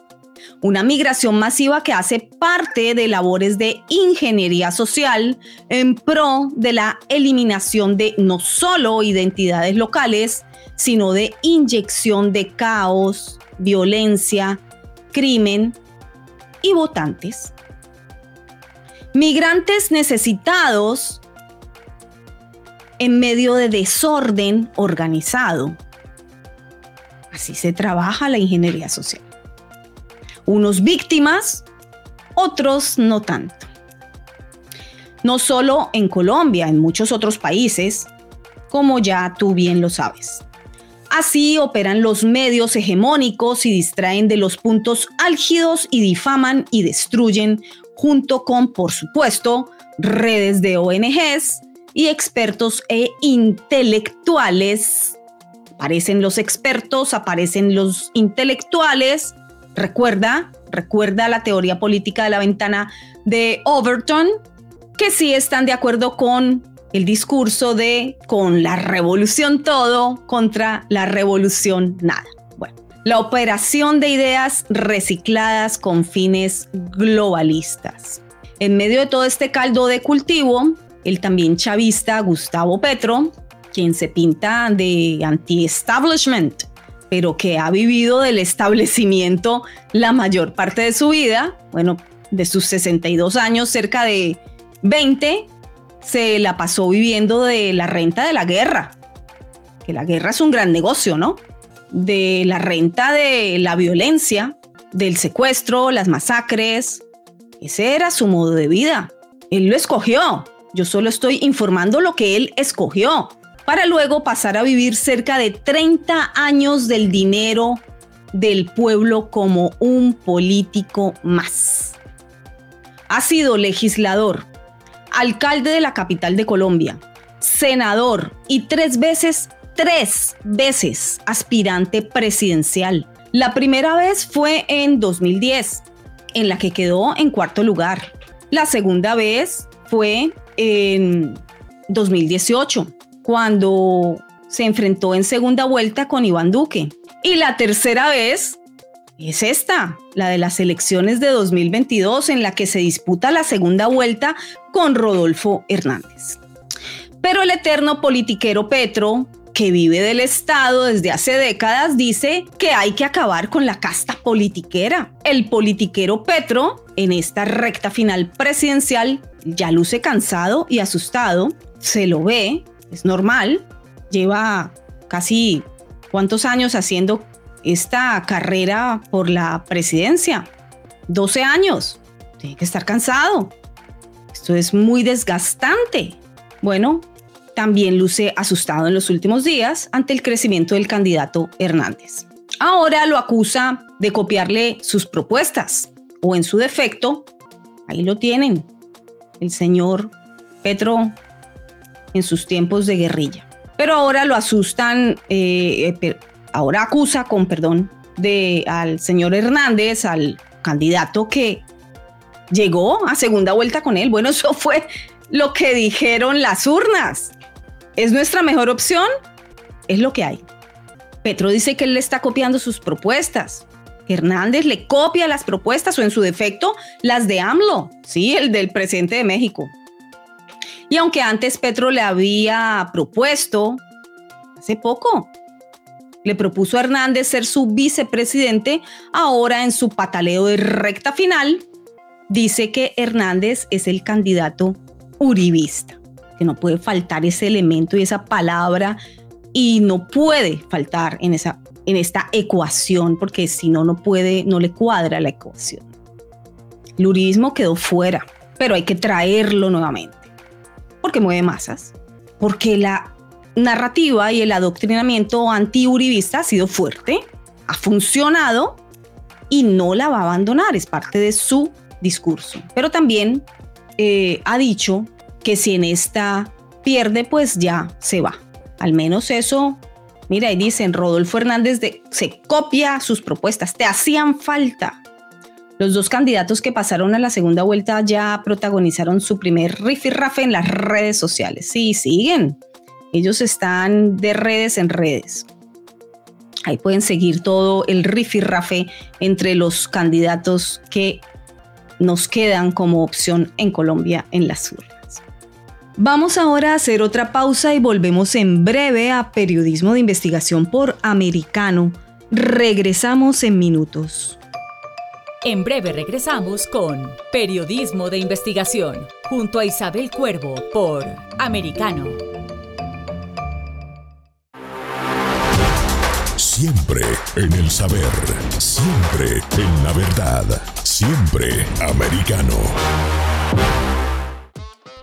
Una migración masiva que hace parte de labores de ingeniería social en pro de la eliminación de no solo identidades locales, sino de inyección de caos, violencia, crimen y votantes. Migrantes necesitados en medio de desorden organizado. Así se trabaja la ingeniería social. Unos víctimas, otros no tanto. No solo en Colombia, en muchos otros países, como ya tú bien lo sabes. Así operan los medios hegemónicos y distraen de los puntos álgidos y difaman y destruyen junto con, por supuesto, redes de ONGs, y expertos e intelectuales. Aparecen los expertos, aparecen los intelectuales. Recuerda, recuerda la teoría política de la ventana de Overton, que sí están de acuerdo con el discurso de con la revolución todo contra la revolución nada. Bueno, la operación de ideas recicladas con fines globalistas. En medio de todo este caldo de cultivo, el también chavista Gustavo Petro, quien se pinta de anti-establishment, pero que ha vivido del establecimiento la mayor parte de su vida, bueno, de sus 62 años, cerca de 20, se la pasó viviendo de la renta de la guerra, que la guerra es un gran negocio, ¿no? De la renta de la violencia, del secuestro, las masacres. Ese era su modo de vida. Él lo escogió. Yo solo estoy informando lo que él escogió para luego pasar a vivir cerca de 30 años del dinero del pueblo como un político más. Ha sido legislador, alcalde de la capital de Colombia, senador y tres veces, tres veces aspirante presidencial. La primera vez fue en 2010, en la que quedó en cuarto lugar. La segunda vez fue en 2018, cuando se enfrentó en segunda vuelta con Iván Duque. Y la tercera vez es esta, la de las elecciones de 2022, en la que se disputa la segunda vuelta con Rodolfo Hernández. Pero el eterno politiquero Petro, que vive del Estado desde hace décadas, dice que hay que acabar con la casta politiquera. El politiquero Petro, en esta recta final presidencial, ya luce cansado y asustado, se lo ve es normal, lleva casi cuántos años haciendo esta carrera por la presidencia. 12 años. Tiene que estar cansado. Esto es muy desgastante. Bueno, también luce asustado en los últimos días ante el crecimiento del candidato Hernández. Ahora lo acusa de copiarle sus propuestas o en su defecto, ahí lo tienen, el señor Petro en sus tiempos de guerrilla. Pero ahora lo asustan, eh, eh, ahora acusa con perdón de, al señor Hernández, al candidato que llegó a segunda vuelta con él. Bueno, eso fue lo que dijeron las urnas. ¿Es nuestra mejor opción? Es lo que hay. Petro dice que él le está copiando sus propuestas. Hernández le copia las propuestas o en su defecto las de AMLO, sí, el del presidente de México. Y aunque antes Petro le había propuesto, hace poco, le propuso a Hernández ser su vicepresidente, ahora en su pataleo de recta final, dice que Hernández es el candidato uribista, que no puede faltar ese elemento y esa palabra y no puede faltar en, esa, en esta ecuación, porque si no, no puede, no le cuadra la ecuación. El uribismo quedó fuera, pero hay que traerlo nuevamente porque mueve masas, porque la narrativa y el adoctrinamiento anti-uribista ha sido fuerte, ha funcionado y no la va a abandonar, es parte de su discurso. Pero también eh, ha dicho que si en esta pierde, pues ya se va. Al menos eso, mira, y dicen, Rodolfo Hernández de, se copia sus propuestas, te hacían falta. Los dos candidatos que pasaron a la segunda vuelta ya protagonizaron su primer rifirrafe en las redes sociales. Sí, siguen. Ellos están de redes en redes. Ahí pueden seguir todo el rifirrafe entre los candidatos que nos quedan como opción en Colombia en las urnas. Vamos ahora a hacer otra pausa y volvemos en breve a Periodismo de Investigación por Americano. Regresamos en minutos. En breve regresamos con Periodismo de Investigación, junto a Isabel Cuervo por Americano. Siempre en el saber, siempre en la verdad, siempre americano.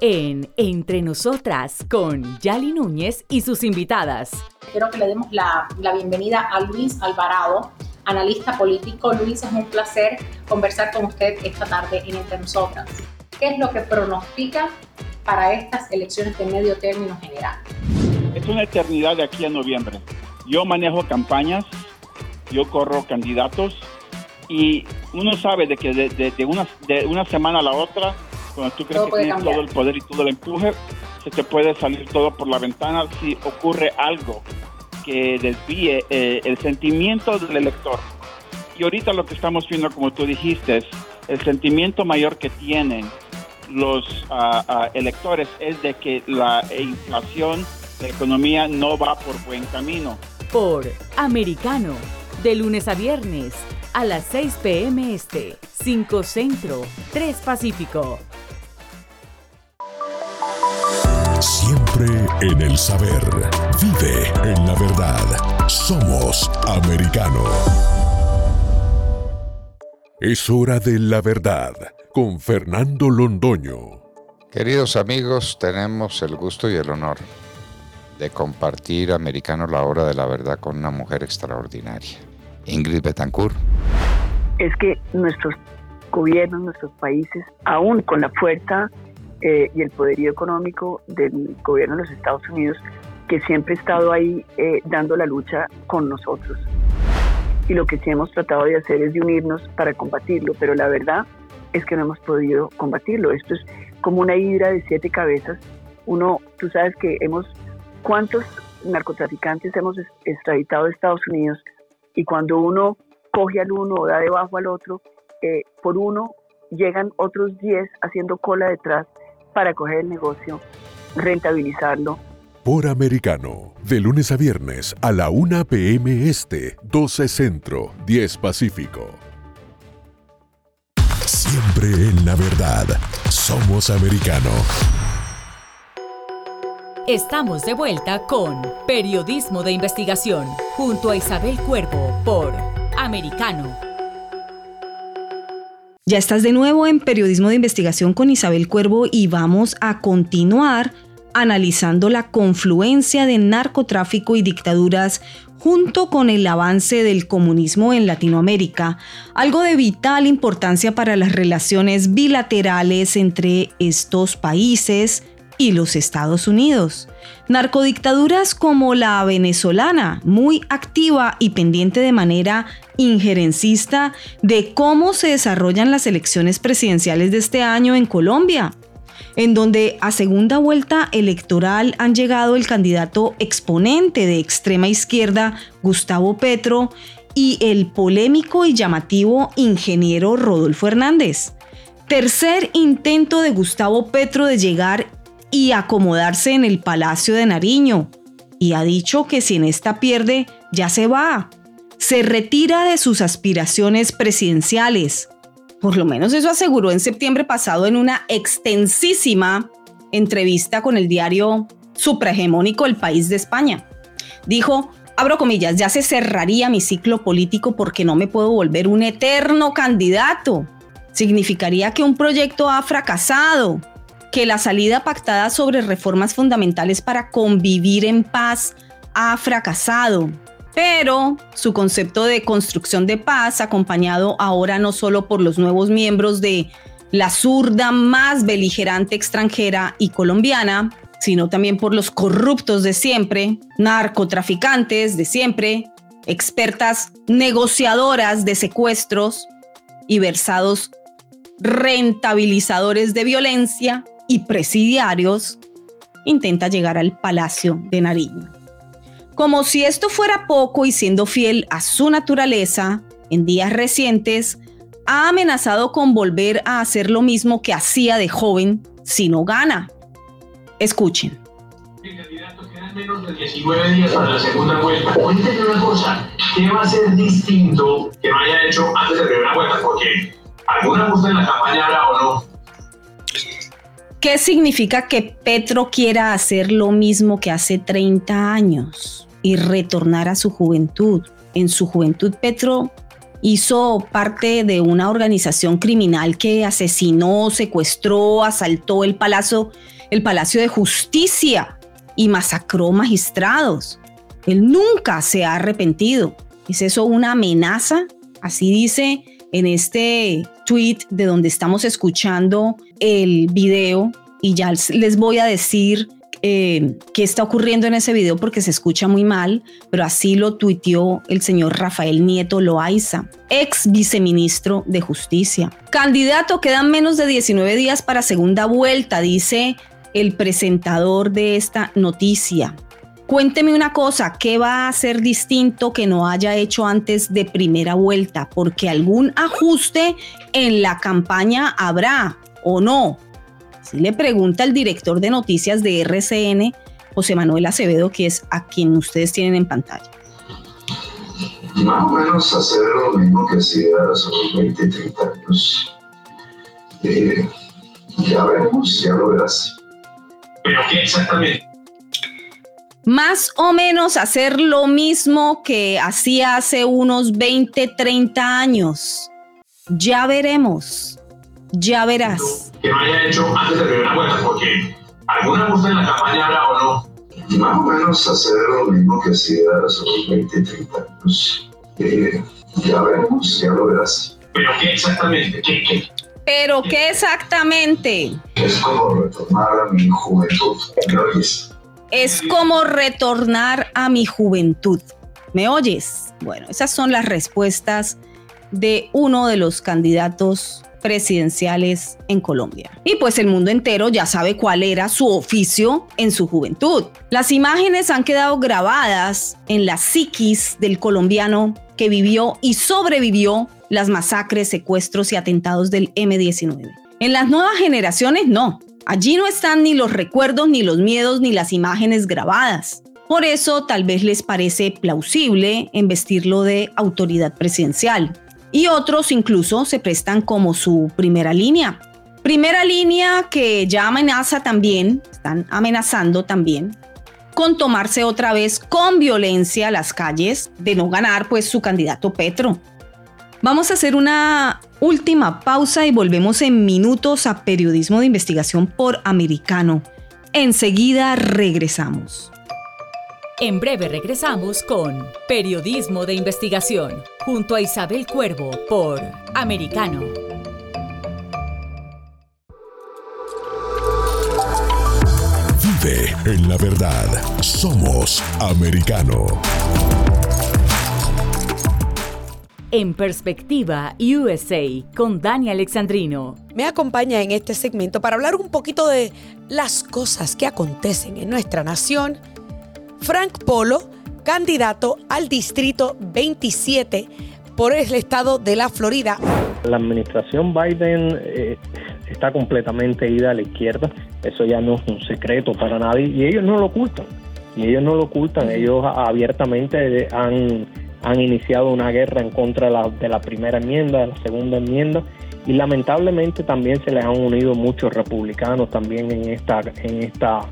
En Entre Nosotras con Yali Núñez y sus invitadas. Quiero que le demos la, la bienvenida a Luis Alvarado analista político. Luis, es un placer conversar con usted esta tarde en Entre Nosotras. ¿Qué es lo que pronostica para estas elecciones de medio término general? Es una eternidad de aquí a noviembre. Yo manejo campañas, yo corro candidatos y uno sabe de que de, una, de una semana a la otra, cuando tú crees que tienes todo el poder y todo el empuje, se te puede salir todo por la ventana si ocurre algo que desvíe eh, el sentimiento del elector. Y ahorita lo que estamos viendo, como tú dijiste, es el sentimiento mayor que tienen los ah, ah, electores es de que la inflación, la economía no va por buen camino. por Americano, de lunes a viernes a las 6 p.m. Este, 5 Centro, 3 Pacífico. Siempre en el saber. Vive en la verdad. Somos americano. Es hora de la verdad con Fernando Londoño. Queridos amigos, tenemos el gusto y el honor de compartir Americano la hora de la verdad con una mujer extraordinaria, Ingrid Betancourt. Es que nuestros gobiernos, nuestros países, aún con la fuerza eh, y el poderío económico del gobierno de los Estados Unidos, que siempre ha estado ahí eh, dando la lucha con nosotros. Y lo que sí hemos tratado de hacer es de unirnos para combatirlo, pero la verdad es que no hemos podido combatirlo. Esto es como una hidra de siete cabezas. Uno, tú sabes que hemos, ¿cuántos narcotraficantes hemos extraditado de Estados Unidos? Y cuando uno coge al uno o da debajo al otro, eh, por uno llegan otros diez haciendo cola detrás para coger el negocio, rentabilizarlo. Por Americano, de lunes a viernes a la 1 p.m. Este, 12 Centro, 10 Pacífico. Siempre en la verdad. Somos americano. Estamos de vuelta con Periodismo de Investigación, junto a Isabel Cuervo por Americano ya estás de nuevo en Periodismo de Investigación con Isabel Cuervo y vamos a continuar analizando la confluencia de narcotráfico y dictaduras junto con el avance del comunismo en Latinoamérica, algo de vital importancia para las relaciones bilaterales entre estos países y los Estados Unidos. Narcodictaduras como la venezolana, muy activa y pendiente de manera injerencista de cómo se desarrollan las elecciones presidenciales de este año en Colombia, en donde a segunda vuelta electoral han llegado el candidato exponente de extrema izquierda, Gustavo Petro, y el polémico y llamativo ingeniero Rodolfo Hernández. Tercer intento de Gustavo Petro de llegar y acomodarse en el Palacio de Nariño, y ha dicho que si en esta pierde, ya se va, se retira de sus aspiraciones presidenciales. Por lo menos eso aseguró en septiembre pasado en una extensísima entrevista con el diario suprahegemónico El País de España. Dijo, abro comillas, ya se cerraría mi ciclo político porque no me puedo volver un eterno candidato. Significaría que un proyecto ha fracasado, que la salida pactada sobre reformas fundamentales para convivir en paz ha fracasado, pero su concepto de construcción de paz, acompañado ahora no solo por los nuevos miembros de la zurda más beligerante extranjera y colombiana, sino también por los corruptos de siempre, narcotraficantes de siempre, expertas negociadoras de secuestros y versados rentabilizadores de violencia y presidiarios, intenta llegar al Palacio de Nariño. Como si esto fuera poco y siendo fiel a su naturaleza, en días recientes ha amenazado con volver a hacer lo mismo que hacía de joven si no gana. Escuchen. menos de 19 días para la segunda vuelta. Cuéntenme una cosa, ¿qué va a ser distinto que no haya hecho antes de la primera vuelta? Porque alguna gusta en la campaña habrá o no. ¿Qué significa que Petro quiera hacer lo mismo que hace 30 años y retornar a su juventud? En su juventud, Petro hizo parte de una organización criminal que asesinó, secuestró, asaltó el palacio, el palacio de justicia y masacró magistrados. Él nunca se ha arrepentido. ¿Es eso una amenaza? Así dice en este tweet de donde estamos escuchando el video y ya les voy a decir eh, qué está ocurriendo en ese video porque se escucha muy mal, pero así lo tuiteó el señor Rafael Nieto Loaiza, ex viceministro de Justicia. Candidato, quedan menos de 19 días para segunda vuelta, dice el presentador de esta noticia. Cuénteme una cosa, ¿qué va a ser distinto que no haya hecho antes de primera vuelta? Porque algún ajuste en la campaña habrá o no. Si le pregunta el director de noticias de RCN, José Manuel Acevedo, que es a quien ustedes tienen en pantalla. Más o menos hacer lo mismo que hacía hace unos 20, 30 años. Eh, ya veremos, ya lo verás. ¿Pero qué exactamente? Más o menos hacer lo mismo que hacía hace unos 20, 30 años. Ya veremos. Ya verás. Que no haya hecho antes de primera vuelta, porque alguna gusta en la campaña habrá o no. Más o menos hacer lo mismo que hacía hace unos 20, 30 años. Eh, ya veremos, ya lo verás. ¿Pero qué exactamente? ¿Qué, qué? ¿Pero qué exactamente? Es como retornar a mi juventud. ¿Me oyes? Es como retornar a mi juventud. ¿Me oyes? Bueno, esas son las respuestas de uno de los candidatos presidenciales en Colombia. Y pues el mundo entero ya sabe cuál era su oficio en su juventud. Las imágenes han quedado grabadas en la psiquis del colombiano que vivió y sobrevivió las masacres, secuestros y atentados del M-19. En las nuevas generaciones no. Allí no están ni los recuerdos, ni los miedos, ni las imágenes grabadas. Por eso tal vez les parece plausible investirlo de autoridad presidencial y otros incluso se prestan como su primera línea. Primera línea que ya amenaza también, están amenazando también con tomarse otra vez con violencia las calles de no ganar pues su candidato Petro. Vamos a hacer una última pausa y volvemos en minutos a periodismo de investigación por americano. Enseguida regresamos. En breve regresamos con Periodismo de Investigación, junto a Isabel Cuervo por Americano. Vive en la verdad. Somos Americano. En Perspectiva USA con Dani Alexandrino. Me acompaña en este segmento para hablar un poquito de las cosas que acontecen en nuestra nación. Frank Polo, candidato al Distrito 27 por el estado de la Florida. La administración Biden eh, está completamente ida a la izquierda, eso ya no es un secreto para nadie. Y ellos no lo ocultan, y ellos no lo ocultan, ellos abiertamente han, han iniciado una guerra en contra de la, de la primera enmienda, de la segunda enmienda y lamentablemente también se les han unido muchos republicanos también en esta, en esta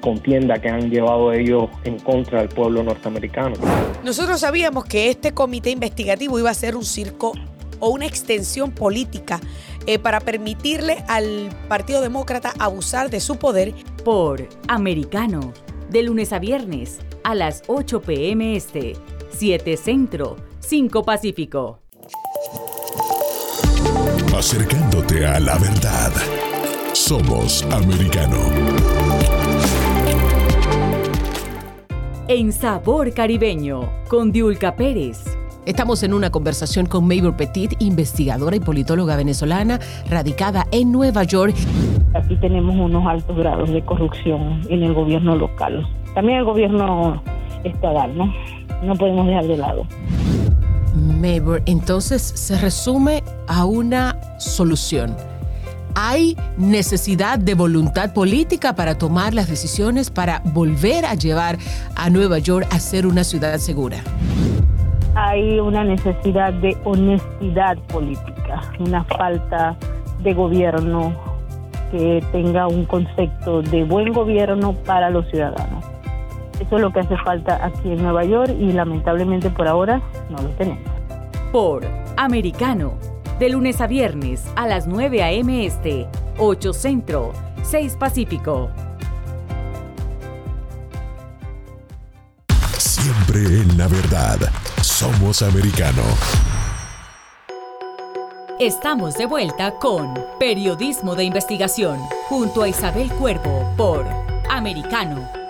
contienda que han llevado ellos en contra del pueblo norteamericano. Nosotros sabíamos que este comité investigativo iba a ser un circo o una extensión política eh, para permitirle al Partido Demócrata abusar de su poder. Por Americano, de lunes a viernes a las 8 pm este, 7 Centro, 5 Pacífico. Acercándote a la verdad. Somos Americano. En Sabor Caribeño, con Diulca Pérez. Estamos en una conversación con Mabel Petit, investigadora y politóloga venezolana radicada en Nueva York. Aquí tenemos unos altos grados de corrupción en el gobierno local. También el gobierno estatal, ¿no? No podemos dejar de lado. Mabel, entonces se resume a una solución hay necesidad de voluntad política para tomar las decisiones para volver a llevar a Nueva York a ser una ciudad segura. Hay una necesidad de honestidad política, una falta de gobierno que tenga un concepto de buen gobierno para los ciudadanos. Eso es lo que hace falta aquí en Nueva York y lamentablemente por ahora no lo tenemos. Por Americano de lunes a viernes a las 9 a.m. Este, 8 Centro, 6 Pacífico. Siempre en la verdad. Somos americano. Estamos de vuelta con Periodismo de Investigación junto a Isabel Cuervo por Americano.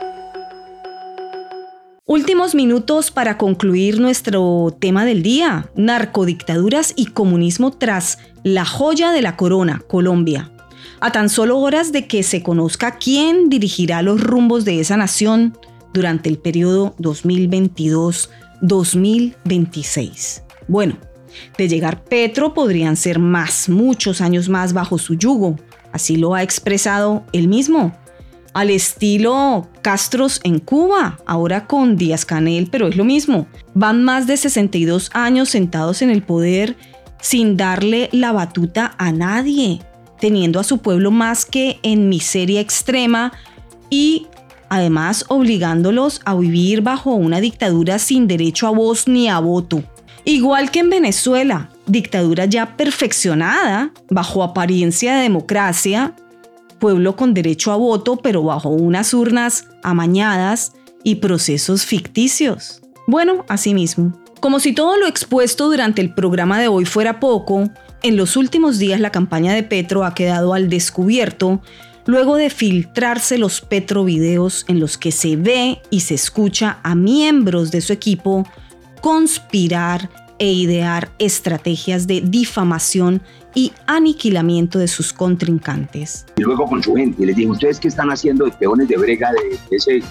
Últimos minutos para concluir nuestro tema del día, narcodictaduras y comunismo tras la joya de la corona, Colombia. A tan solo horas de que se conozca quién dirigirá los rumbos de esa nación durante el periodo 2022-2026. Bueno, de llegar Petro podrían ser más, muchos años más bajo su yugo, así lo ha expresado él mismo al estilo Castros en Cuba, ahora con Díaz Canel, pero es lo mismo. Van más de 62 años sentados en el poder sin darle la batuta a nadie, teniendo a su pueblo más que en miseria extrema y además obligándolos a vivir bajo una dictadura sin derecho a voz ni a voto. Igual que en Venezuela, dictadura ya perfeccionada, bajo apariencia de democracia, pueblo con derecho a voto, pero bajo unas urnas amañadas y procesos ficticios. Bueno, asimismo, como si todo lo expuesto durante el programa de hoy fuera poco, en los últimos días la campaña de Petro ha quedado al descubierto luego de filtrarse los Petro-videos en los que se ve y se escucha a miembros de su equipo conspirar e idear estrategias de difamación y aniquilamiento de sus contrincantes. Y luego con su gente, les dije, ¿ustedes qué están haciendo de peones de brega de ese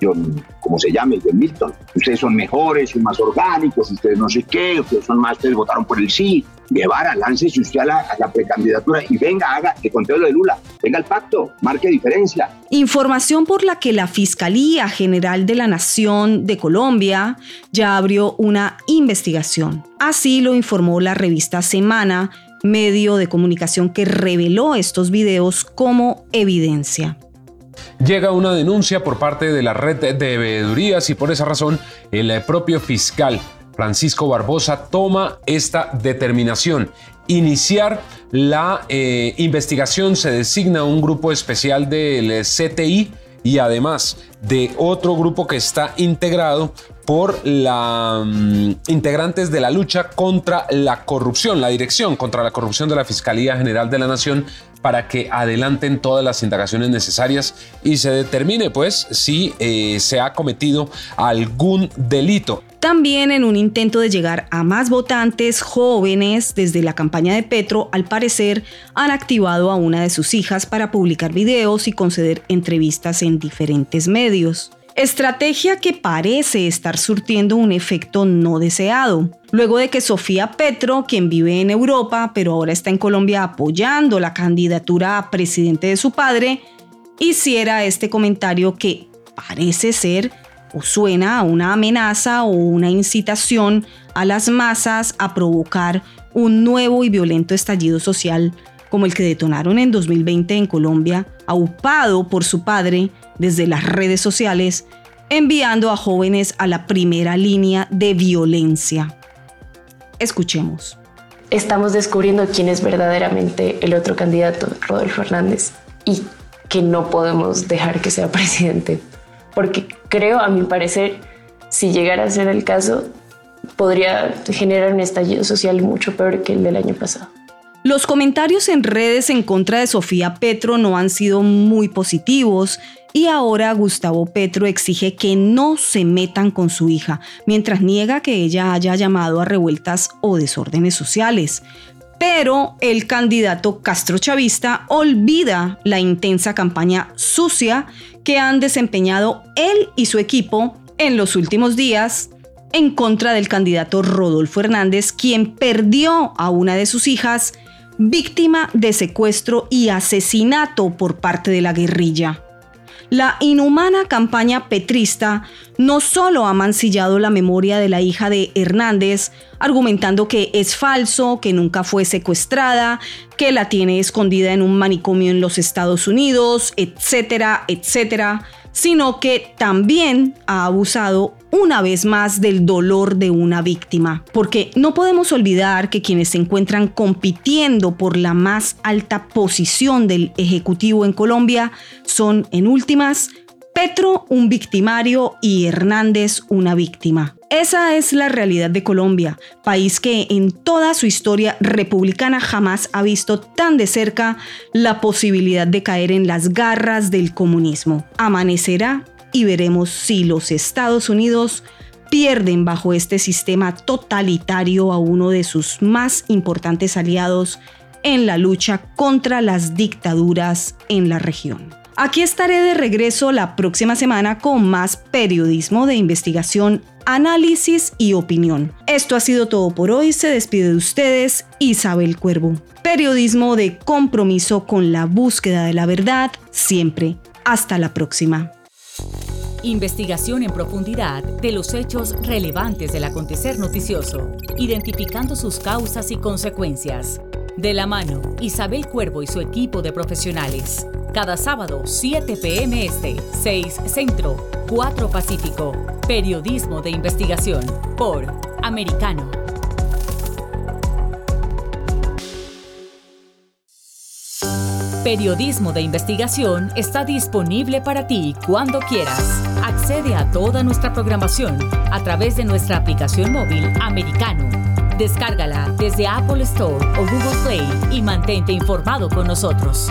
John, como se llame, John Milton. Ustedes son mejores, son más orgánicos, ustedes no sé qué, ustedes son más, ustedes votaron por el sí. Guevara, láncese usted a la, a la precandidatura y venga, haga que conteo de Lula, venga al pacto, marque diferencia. Información por la que la Fiscalía General de la Nación de Colombia ya abrió una investigación. Así lo informó la revista Semana, medio de comunicación que reveló estos videos como evidencia llega una denuncia por parte de la red de veedurías y por esa razón el propio fiscal Francisco Barbosa toma esta determinación. Iniciar la eh, investigación se designa un grupo especial del CTI y además de otro grupo que está integrado por mm, integrantes de la lucha contra la corrupción, la dirección contra la corrupción de la Fiscalía General de la Nación para que adelanten todas las indagaciones necesarias y se determine pues si eh, se ha cometido algún delito. También en un intento de llegar a más votantes jóvenes desde la campaña de Petro, al parecer han activado a una de sus hijas para publicar videos y conceder entrevistas en diferentes medios. Estrategia que parece estar surtiendo un efecto no deseado. Luego de que Sofía Petro, quien vive en Europa pero ahora está en Colombia apoyando la candidatura a presidente de su padre, hiciera este comentario que parece ser o suena a una amenaza o una incitación a las masas a provocar un nuevo y violento estallido social como el que detonaron en 2020 en Colombia, aupado por su padre, desde las redes sociales, enviando a jóvenes a la primera línea de violencia. Escuchemos. Estamos descubriendo quién es verdaderamente el otro candidato, Rodolfo Hernández, y que no podemos dejar que sea presidente, porque creo, a mi parecer, si llegara a ser el caso, podría generar un estallido social mucho peor que el del año pasado. Los comentarios en redes en contra de Sofía Petro no han sido muy positivos y ahora Gustavo Petro exige que no se metan con su hija, mientras niega que ella haya llamado a revueltas o desórdenes sociales. Pero el candidato Castro Chavista olvida la intensa campaña sucia que han desempeñado él y su equipo en los últimos días en contra del candidato Rodolfo Hernández, quien perdió a una de sus hijas víctima de secuestro y asesinato por parte de la guerrilla. La inhumana campaña petrista no solo ha mancillado la memoria de la hija de Hernández, argumentando que es falso, que nunca fue secuestrada, que la tiene escondida en un manicomio en los Estados Unidos, etcétera, etcétera, sino que también ha abusado una vez más del dolor de una víctima, porque no podemos olvidar que quienes se encuentran compitiendo por la más alta posición del Ejecutivo en Colombia son, en últimas, Petro un victimario y Hernández una víctima. Esa es la realidad de Colombia, país que en toda su historia republicana jamás ha visto tan de cerca la posibilidad de caer en las garras del comunismo. Amanecerá y veremos si los Estados Unidos pierden bajo este sistema totalitario a uno de sus más importantes aliados en la lucha contra las dictaduras en la región. Aquí estaré de regreso la próxima semana con más periodismo de investigación, análisis y opinión. Esto ha sido todo por hoy. Se despide de ustedes Isabel Cuervo. Periodismo de compromiso con la búsqueda de la verdad siempre Hasta la próxima. Investigación en profundidad de los hechos relevantes del acontecer noticioso, identificando sus causas y consecuencias. De la mano, Isabel Cuervo y su equipo de profesionales. Cada sábado, 7 p.m. Este, 6 Centro, 4 Pacífico. Periodismo de investigación por Americano. Periodismo de investigación está disponible para ti cuando quieras. Accede a toda nuestra programación a través de nuestra aplicación móvil Americano. Descárgala desde Apple Store o Google Play y mantente informado con nosotros.